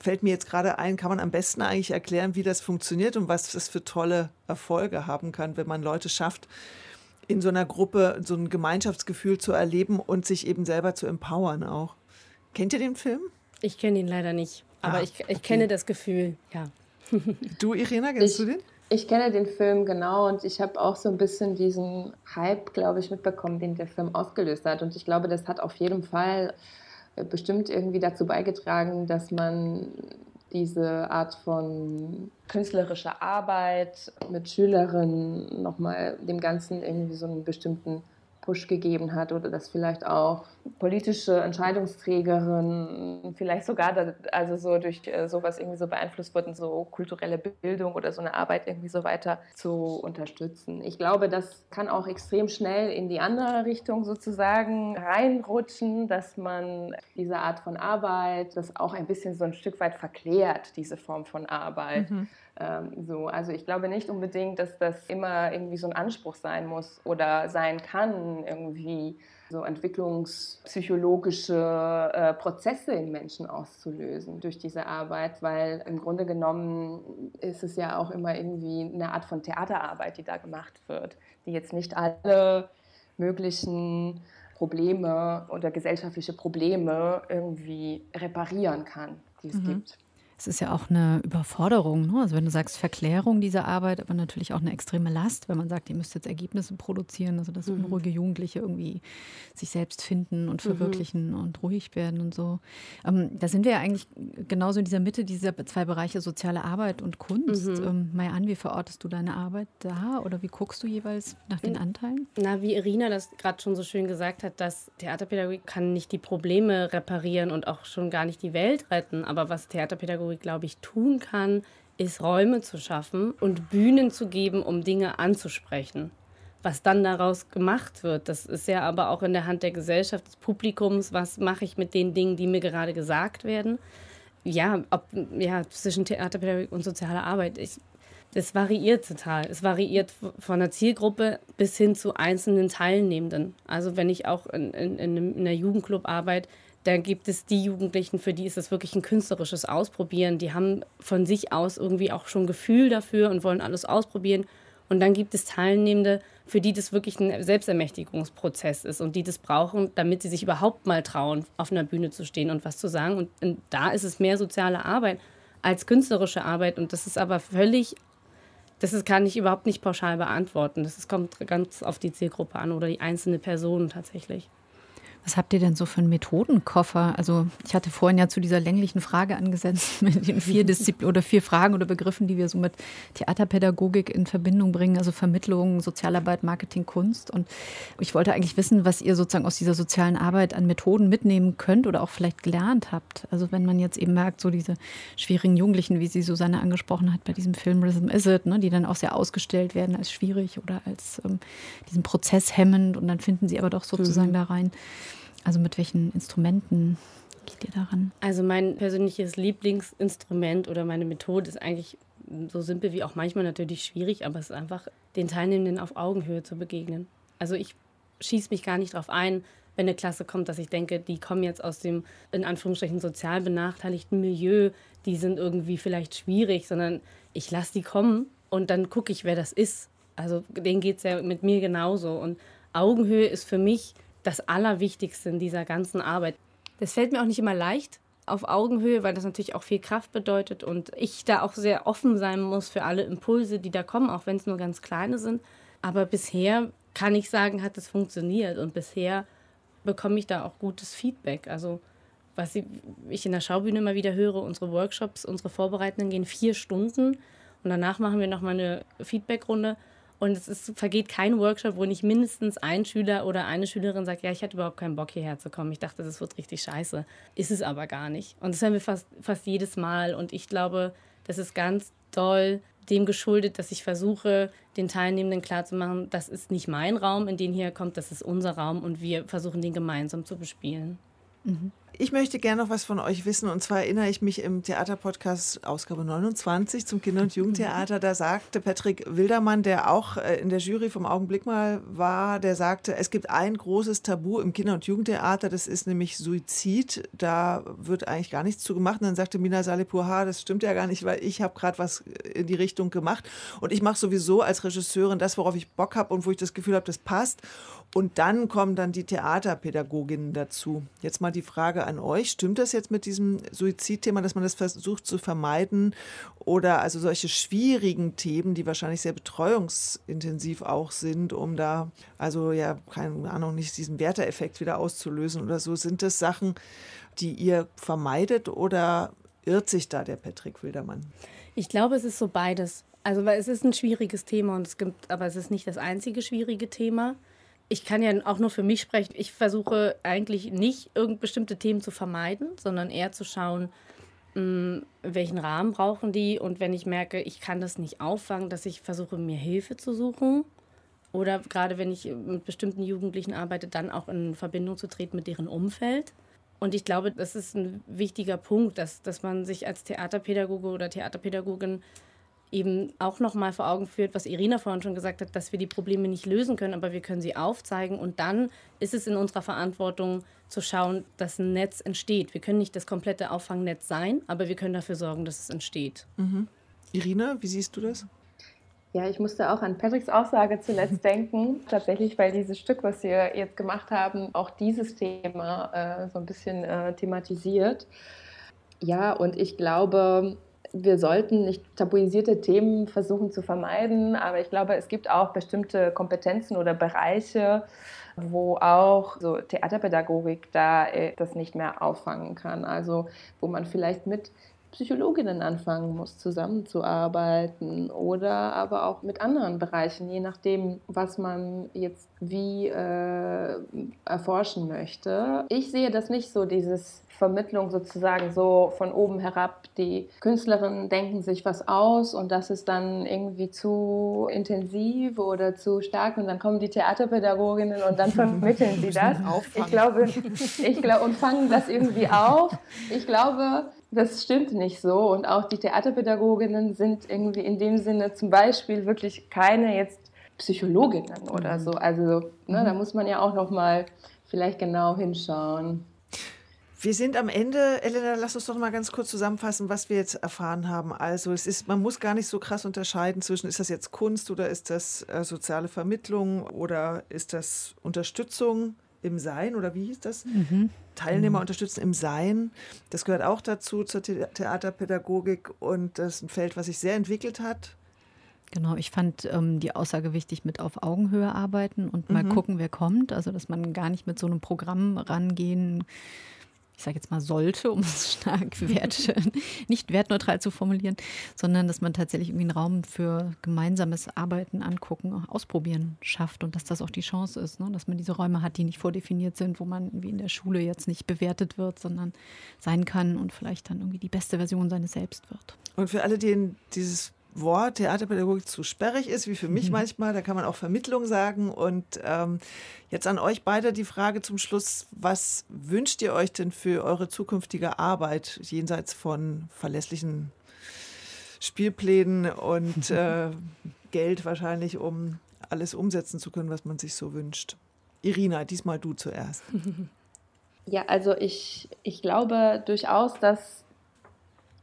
fällt mir jetzt gerade ein, kann man am besten eigentlich erklären, wie das funktioniert und was das für tolle Erfolge haben kann, wenn man Leute schafft, in so einer Gruppe so ein Gemeinschaftsgefühl zu erleben und sich eben selber zu empowern auch. Kennt ihr den Film? Ich kenne ihn leider nicht, aber ah, ich, ich okay. kenne das Gefühl, ja. Du, Irena, kennst ich, du den? Ich kenne den Film genau und ich habe auch so ein bisschen diesen Hype, glaube ich, mitbekommen, den der Film ausgelöst hat. Und ich glaube, das hat auf jeden Fall äh, bestimmt irgendwie dazu beigetragen, dass man diese Art von künstlerischer Arbeit mit Schülerinnen nochmal dem Ganzen irgendwie so einen bestimmten Push gegeben hat oder dass vielleicht auch politische Entscheidungsträgerinnen vielleicht sogar da, also so durch äh, sowas irgendwie so beeinflusst wurden, so kulturelle Bildung oder so eine Arbeit irgendwie so weiter zu unterstützen. Ich glaube, das kann auch extrem schnell in die andere Richtung sozusagen reinrutschen, dass man diese Art von Arbeit, das auch ein bisschen so ein Stück weit verklärt, diese Form von Arbeit. Mhm ähm, so, also ich glaube nicht unbedingt, dass das immer irgendwie so ein Anspruch sein muss oder sein kann, irgendwie so entwicklungspsychologische äh, Prozesse in Menschen auszulösen durch diese Arbeit, weil im Grunde genommen ist es ja auch immer irgendwie eine Art von Theaterarbeit, die da gemacht wird, die jetzt nicht alle möglichen Probleme oder gesellschaftliche Probleme irgendwie reparieren kann, die es mhm. gibt. Es ist ja auch eine Überforderung. Ne? Also wenn du sagst Verklärung dieser Arbeit, aber natürlich auch eine extreme Last, wenn man sagt, ihr müsst jetzt Ergebnisse produzieren, also dass mhm. unruhige Jugendliche irgendwie sich selbst finden und mhm. verwirklichen mhm. und ruhig werden und so. Ähm, da sind wir ja eigentlich genauso in dieser Mitte dieser zwei Bereiche soziale Arbeit und Kunst. Mhm. Ähm, Mai an, wie verortest du deine Arbeit da oder wie guckst du jeweils nach den Anteilen? Na, wie Irina das gerade schon so schön gesagt hat, dass Theaterpädagogik kann nicht die Probleme reparieren und auch schon gar nicht die Welt retten, aber was Theaterpädagogik Pädagogik, glaube ich, tun kann, ist Räume zu schaffen und Bühnen zu geben, um Dinge anzusprechen. Was dann daraus gemacht wird, das ist ja aber auch in der Hand der Gesellschaft, des Publikums. Was mache ich mit den Dingen, die mir gerade gesagt werden? Ja, ob, ja zwischen Theaterpädagogik und sozialer Arbeit. Ich, das variiert total. Es variiert von der Zielgruppe bis hin zu einzelnen Teilnehmenden. Also wenn ich auch in, in, in einer Jugendclub arbeite, da gibt es die Jugendlichen, für die ist es wirklich ein künstlerisches Ausprobieren. Die haben von sich aus irgendwie auch schon Gefühl dafür und wollen alles ausprobieren. Und dann gibt es Teilnehmende, für die das wirklich ein Selbstermächtigungsprozess ist und die das brauchen, damit sie sich überhaupt mal trauen, auf einer Bühne zu stehen und was zu sagen. Und, und da ist es mehr soziale Arbeit als künstlerische Arbeit. Und das ist aber völlig, das ist, kann ich überhaupt nicht pauschal beantworten. Das ist, kommt ganz auf die Zielgruppe an oder die einzelne Person tatsächlich. Was habt ihr denn so für einen Methodenkoffer? Also ich hatte vorhin ja zu dieser länglichen Frage angesetzt mit den vier Disziplinen oder vier Fragen oder Begriffen, die wir so mit Theaterpädagogik in Verbindung bringen, also Vermittlung, Sozialarbeit, Marketing, Kunst. Und ich wollte eigentlich wissen, was ihr sozusagen aus dieser sozialen Arbeit an Methoden mitnehmen könnt oder auch vielleicht gelernt habt. Also wenn man jetzt eben merkt, so diese schwierigen Jugendlichen, wie sie Susanne angesprochen hat bei diesem Film Rhythm Is It, ne, die dann auch sehr ausgestellt werden als schwierig oder als ähm, diesen Prozess hemmend und dann finden sie aber doch sozusagen mhm. da rein. Also mit welchen Instrumenten geht ihr daran? Also mein persönliches Lieblingsinstrument oder meine Methode ist eigentlich so simpel wie auch manchmal natürlich schwierig, aber es ist einfach, den Teilnehmenden auf Augenhöhe zu begegnen. Also ich schieße mich gar nicht darauf ein, wenn eine Klasse kommt, dass ich denke, die kommen jetzt aus dem in Anführungsstrichen sozial benachteiligten Milieu, die sind irgendwie vielleicht schwierig, sondern ich lasse die kommen und dann gucke ich, wer das ist. Also denen geht es ja mit mir genauso. Und Augenhöhe ist für mich das Allerwichtigste in dieser ganzen Arbeit. Das fällt mir auch nicht immer leicht auf Augenhöhe, weil das natürlich auch viel Kraft bedeutet und ich da auch sehr offen sein muss für alle Impulse, die da kommen, auch wenn es nur ganz kleine sind. Aber bisher kann ich sagen, hat es funktioniert und bisher bekomme ich da auch gutes Feedback. Also was ich in der Schaubühne immer wieder höre, unsere Workshops, unsere Vorbereitenden gehen vier Stunden und danach machen wir nochmal eine Feedbackrunde und es ist, vergeht kein Workshop, wo nicht mindestens ein Schüler oder eine Schülerin sagt, ja, ich hatte überhaupt keinen Bock hierher zu kommen. Ich dachte, das wird richtig scheiße. Ist es aber gar nicht. Und das hören wir fast, fast jedes Mal. Und ich glaube, das ist ganz toll dem geschuldet, dass ich versuche, den Teilnehmenden klarzumachen, das ist nicht mein Raum, in den hier kommt, das ist unser Raum und wir versuchen, den gemeinsam zu bespielen. Mhm. Ich möchte gerne noch was von euch wissen. Und zwar erinnere ich mich im Theaterpodcast Ausgabe 29 zum Kinder- und Jugendtheater. Da sagte Patrick Wildermann, der auch äh, in der Jury vom Augenblick mal war, der sagte, es gibt ein großes Tabu im Kinder- und Jugendtheater, das ist nämlich Suizid. Da wird eigentlich gar nichts zu gemacht. Und dann sagte Mina Salipur, das stimmt ja gar nicht, weil ich habe gerade was in die Richtung gemacht. Und ich mache sowieso als Regisseurin das, worauf ich Bock habe und wo ich das Gefühl habe, das passt. Und dann kommen dann die Theaterpädagoginnen dazu. Jetzt mal die Frage an euch. Stimmt das jetzt mit diesem Suizidthema, dass man das versucht zu vermeiden? Oder also solche schwierigen Themen, die wahrscheinlich sehr betreuungsintensiv auch sind, um da, also ja, keine Ahnung, nicht diesen Werteeffekt wieder auszulösen oder so. Sind das Sachen, die ihr vermeidet oder irrt sich da der Patrick Wildermann? Ich glaube, es ist so beides. Also, weil es ist ein schwieriges Thema und es gibt, aber es ist nicht das einzige schwierige Thema. Ich kann ja auch nur für mich sprechen. Ich versuche eigentlich nicht irgend bestimmte Themen zu vermeiden, sondern eher zu schauen, mh, mm, welchen Rahmen brauchen die und wenn ich merke, ich kann das nicht auffangen, dass ich versuche, mir Hilfe zu suchen. Oder gerade wenn ich mit bestimmten Jugendlichen arbeite, dann auch in Verbindung zu treten mit deren Umfeld. Und ich glaube, das ist ein wichtiger Punkt, dass, dass man sich als Theaterpädagoge oder Theaterpädagogin eben auch nochmal vor Augen führt, was Irina vorhin schon gesagt hat, dass wir die Probleme nicht lösen können, aber wir können sie aufzeigen. Und dann ist es in unserer Verantwortung zu schauen, dass ein Netz entsteht. Wir können nicht das komplette Auffangnetz sein, aber wir können dafür sorgen, dass es entsteht. Mhm. Irina, wie siehst du das? Ja, ich musste auch an Patricks Aussage zuletzt denken, tatsächlich, weil dieses Stück, was wir jetzt gemacht haben, auch dieses Thema äh, so ein bisschen äh, thematisiert. Ja, und ich glaube, wir sollten nicht tabuisierte Themen versuchen zu vermeiden, aber ich glaube, es gibt auch bestimmte Kompetenzen oder Bereiche, wo auch so Theaterpädagogik da äh, das nicht mehr auffangen kann. Also wo man vielleicht mit Psychologinnen anfangen muss, zusammenzuarbeiten oder aber auch mit anderen Bereichen, je nachdem, was man jetzt wie äh, erforschen möchte. Ich sehe das nicht so, dieses Vermittlung sozusagen so von oben herab. Die Künstlerinnen denken sich was aus und das ist dann irgendwie zu intensiv oder zu stark und dann kommen die Theaterpädagoginnen und dann vermitteln sie das. Ich glaube, ich glaube, und fangen das irgendwie auf. Ich glaube, das stimmt nicht so. Und auch die Theaterpädagoginnen sind irgendwie in dem Sinne zum Beispiel wirklich keine jetzt Psychologinnen oder mhm. so. Also ne, da mhm. muss man ja auch noch mal vielleicht genau hinschauen. Wir sind am Ende. Elena, lass uns doch mal ganz kurz zusammenfassen, was wir jetzt erfahren haben. Also es ist, man muss gar nicht so krass unterscheiden zwischen, ist das jetzt Kunst oder ist das äh, soziale Vermittlung oder ist das Unterstützung im Sein oder wie hieß das? Mhm. Teilnehmer mhm. unterstützen im Sein. Das gehört auch dazu zur The Theaterpädagogik und das ist ein Feld, was sich sehr entwickelt hat. Genau, ich fand ähm, die Aussage wichtig mit auf Augenhöhe arbeiten und mal mhm. gucken, wer kommt. Also, dass man gar nicht mit so einem Programm rangehen ich sage jetzt mal sollte, um es stark wert, nicht wertneutral zu formulieren, sondern dass man tatsächlich irgendwie einen Raum für gemeinsames Arbeiten, Angucken, Ausprobieren schafft und dass das auch die Chance ist, ne? dass man diese Räume hat, die nicht vordefiniert sind, wo man wie in der Schule jetzt nicht bewertet wird, sondern sein kann und vielleicht dann irgendwie die beste Version seines Selbst wird. Und für alle, die dieses Wort Theaterpädagogik zu sperrig ist, wie für mich mhm. manchmal. Da kann man auch Vermittlung sagen. Und ähm, jetzt an euch beide die Frage zum Schluss, was wünscht ihr euch denn für eure zukünftige Arbeit jenseits von verlässlichen Spielplänen und äh, Geld wahrscheinlich, um alles umsetzen zu können, was man sich so wünscht? Irina, diesmal du zuerst. Ja, also ich, ich glaube durchaus, dass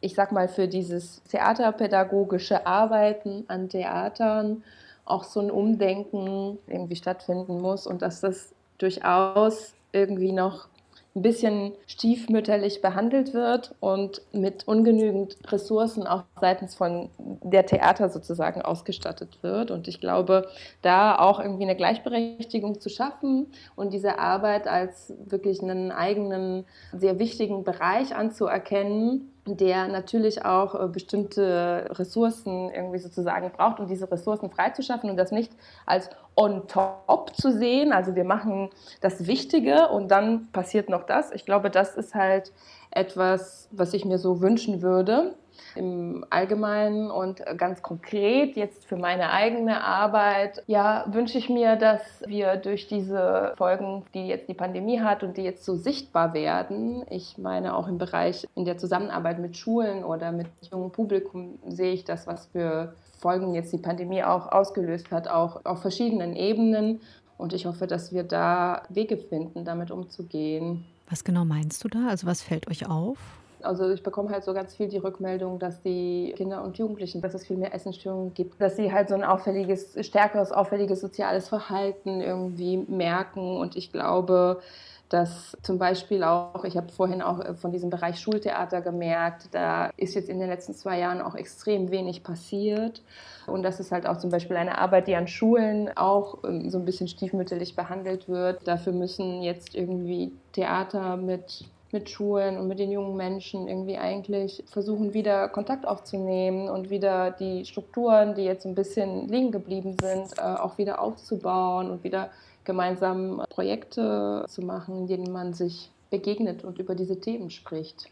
ich sag mal, für dieses theaterpädagogische Arbeiten an Theatern auch so ein Umdenken irgendwie stattfinden muss und dass das durchaus irgendwie noch ein bisschen stiefmütterlich behandelt wird und mit ungenügend Ressourcen auch seitens von der Theater sozusagen ausgestattet wird. Und ich glaube, da auch irgendwie eine Gleichberechtigung zu schaffen und diese Arbeit als wirklich einen eigenen, sehr wichtigen Bereich anzuerkennen der natürlich auch äh, bestimmte Ressourcen irgendwie sozusagen braucht, um diese Ressourcen freizuschaffen und das nicht als on top zu sehen. Also wir machen das Wichtige und dann passiert noch das. Ich glaube, das ist halt etwas, was ich mir so wünschen würde im Allgemeinen und ganz konkret jetzt für meine eigene Arbeit, ja, wünsche ich mir, dass wir durch diese Folgen, die jetzt die Pandemie hat und die jetzt so sichtbar werden, ich meine auch im Bereich in der Zusammenarbeit mit Schulen oder mit jungem Publikum sehe ich das, was für Folgen jetzt die Pandemie auch ausgelöst hat, auch auf verschiedenen Ebenen. Und ich hoffe, dass wir da Wege finden, damit umzugehen. Was genau meinst du da? Also was fällt euch auf? Also ich bekomme halt so ganz viel die Rückmeldung, dass die Kinder und Jugendlichen, dass es viel mehr Essensstörungen gibt, dass sie halt so ein auffälliges, stärkeres, auffälliges soziales Verhalten irgendwie merken. Und ich glaube, dass zum Beispiel auch, ich habe vorhin auch äh, von diesem Bereich Schultheater gemerkt, da ist jetzt in den letzten zwei Jahren auch extrem wenig passiert. Und das ist halt auch zum Beispiel eine Arbeit, die an Schulen auch ähm, so ein bisschen stiefmütterlich behandelt wird. Dafür müssen jetzt irgendwie Theater mit mit Schulen und mit den jungen Menschen irgendwie eigentlich versuchen, wieder Kontakt aufzunehmen und wieder die Strukturen, die jetzt ein bisschen liegen geblieben sind, äh, auch wieder aufzubauen und wieder gemeinsam Projekte zu machen, in denen man sich begegnet und über diese Themen spricht.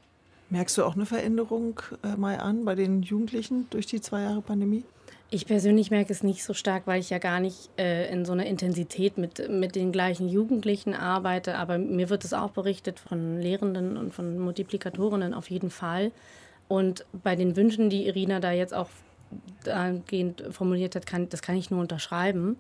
Merkst du auch eine Veränderung, äh, Mai, an bei den Jugendlichen durch die zwei Jahre Pandemie? Ich persönlich merke es nicht so stark, weil ich ja gar nicht äh, in so einer Intensität mit, mit den gleichen Jugendlichen arbeite. Aber mir wird es auch berichtet von Lehrenden und von Multiplikatorinnen auf jeden Fall. Und bei den Wünschen, die Irina da jetzt auch dahingehend formuliert hat, kann, das kann ich nur unterschreiben.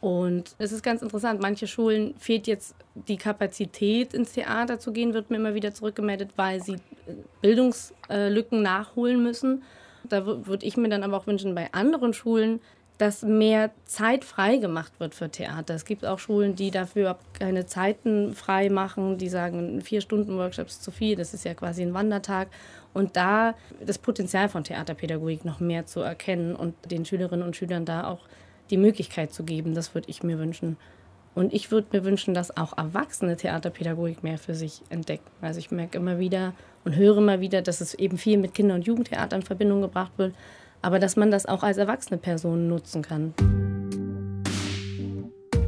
Und es ist ganz interessant, manche Schulen fehlt jetzt die Kapazität, ins Theater zu gehen, wird mir immer wieder zurückgemeldet, weil sie äh, Bildungslücken nachholen müssen. Da würde ich mir dann aber auch wünschen, bei anderen Schulen, dass mehr Zeit frei gemacht wird für Theater. Es gibt auch Schulen, die dafür keine Zeiten frei machen, die sagen, vier Stunden Workshops zu viel, das ist ja quasi ein Wandertag. Und da das Potenzial von Theaterpädagogik noch mehr zu erkennen und den Schülerinnen und Schülern da auch die Möglichkeit zu geben, das würde ich mir wünschen. Und ich würde mir wünschen, dass auch Erwachsene Theaterpädagogik mehr für sich entdecken. Also ich merke immer wieder und höre immer wieder, dass es eben viel mit Kinder- und Jugendtheater in Verbindung gebracht wird, aber dass man das auch als erwachsene Person nutzen kann.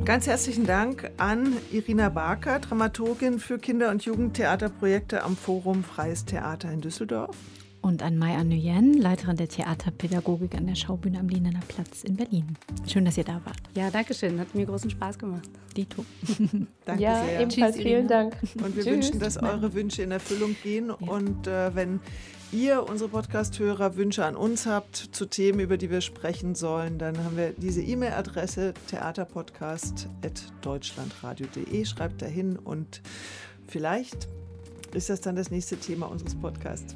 Ganz herzlichen Dank an Irina Barker, Dramaturgin für Kinder- und Jugendtheaterprojekte am Forum Freies Theater in Düsseldorf. Und an Maya Nguyen, Leiterin der Theaterpädagogik an der Schaubühne am Lienener Platz in Berlin. Schön, dass ihr da wart. Ja, danke schön. Hat mir großen Spaß gemacht. Dito. danke ja, sehr. ebenfalls Tschüss, vielen Dank. Und wir Tschüss. wünschen, dass eure Wünsche in Erfüllung gehen. Ja. Und äh, wenn ihr, unsere Podcast-Hörer, Wünsche an uns habt zu Themen, über die wir sprechen sollen, dann haben wir diese E-Mail-Adresse theaterpodcast.deutschlandradio.de. Schreibt dahin und vielleicht ist das dann das nächste Thema unseres Podcasts.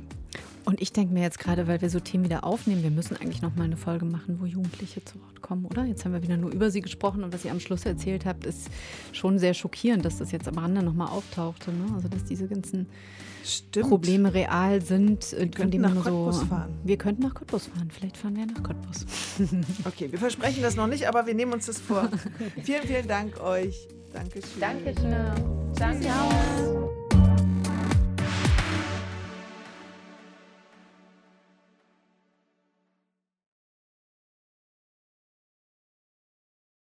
Und ich denke mir jetzt gerade, weil wir so Themen wieder aufnehmen, wir müssen eigentlich noch mal eine Folge machen, wo Jugendliche zu Wort kommen, oder? Jetzt haben wir wieder nur über sie gesprochen und was ihr am Schluss erzählt habt, ist schon sehr schockierend, dass das jetzt am Rande noch mal auftauchte. Ne? Also dass diese ganzen Stimmt. Probleme real sind, wir von denen nach Cottbus so. Fahren. Wir könnten nach Cottbus fahren. Vielleicht fahren wir nach Cottbus. okay, wir versprechen das noch nicht, aber wir nehmen uns das vor. vielen, vielen Dank euch. Dankeschön. Dankeschön. Danke. Ciao.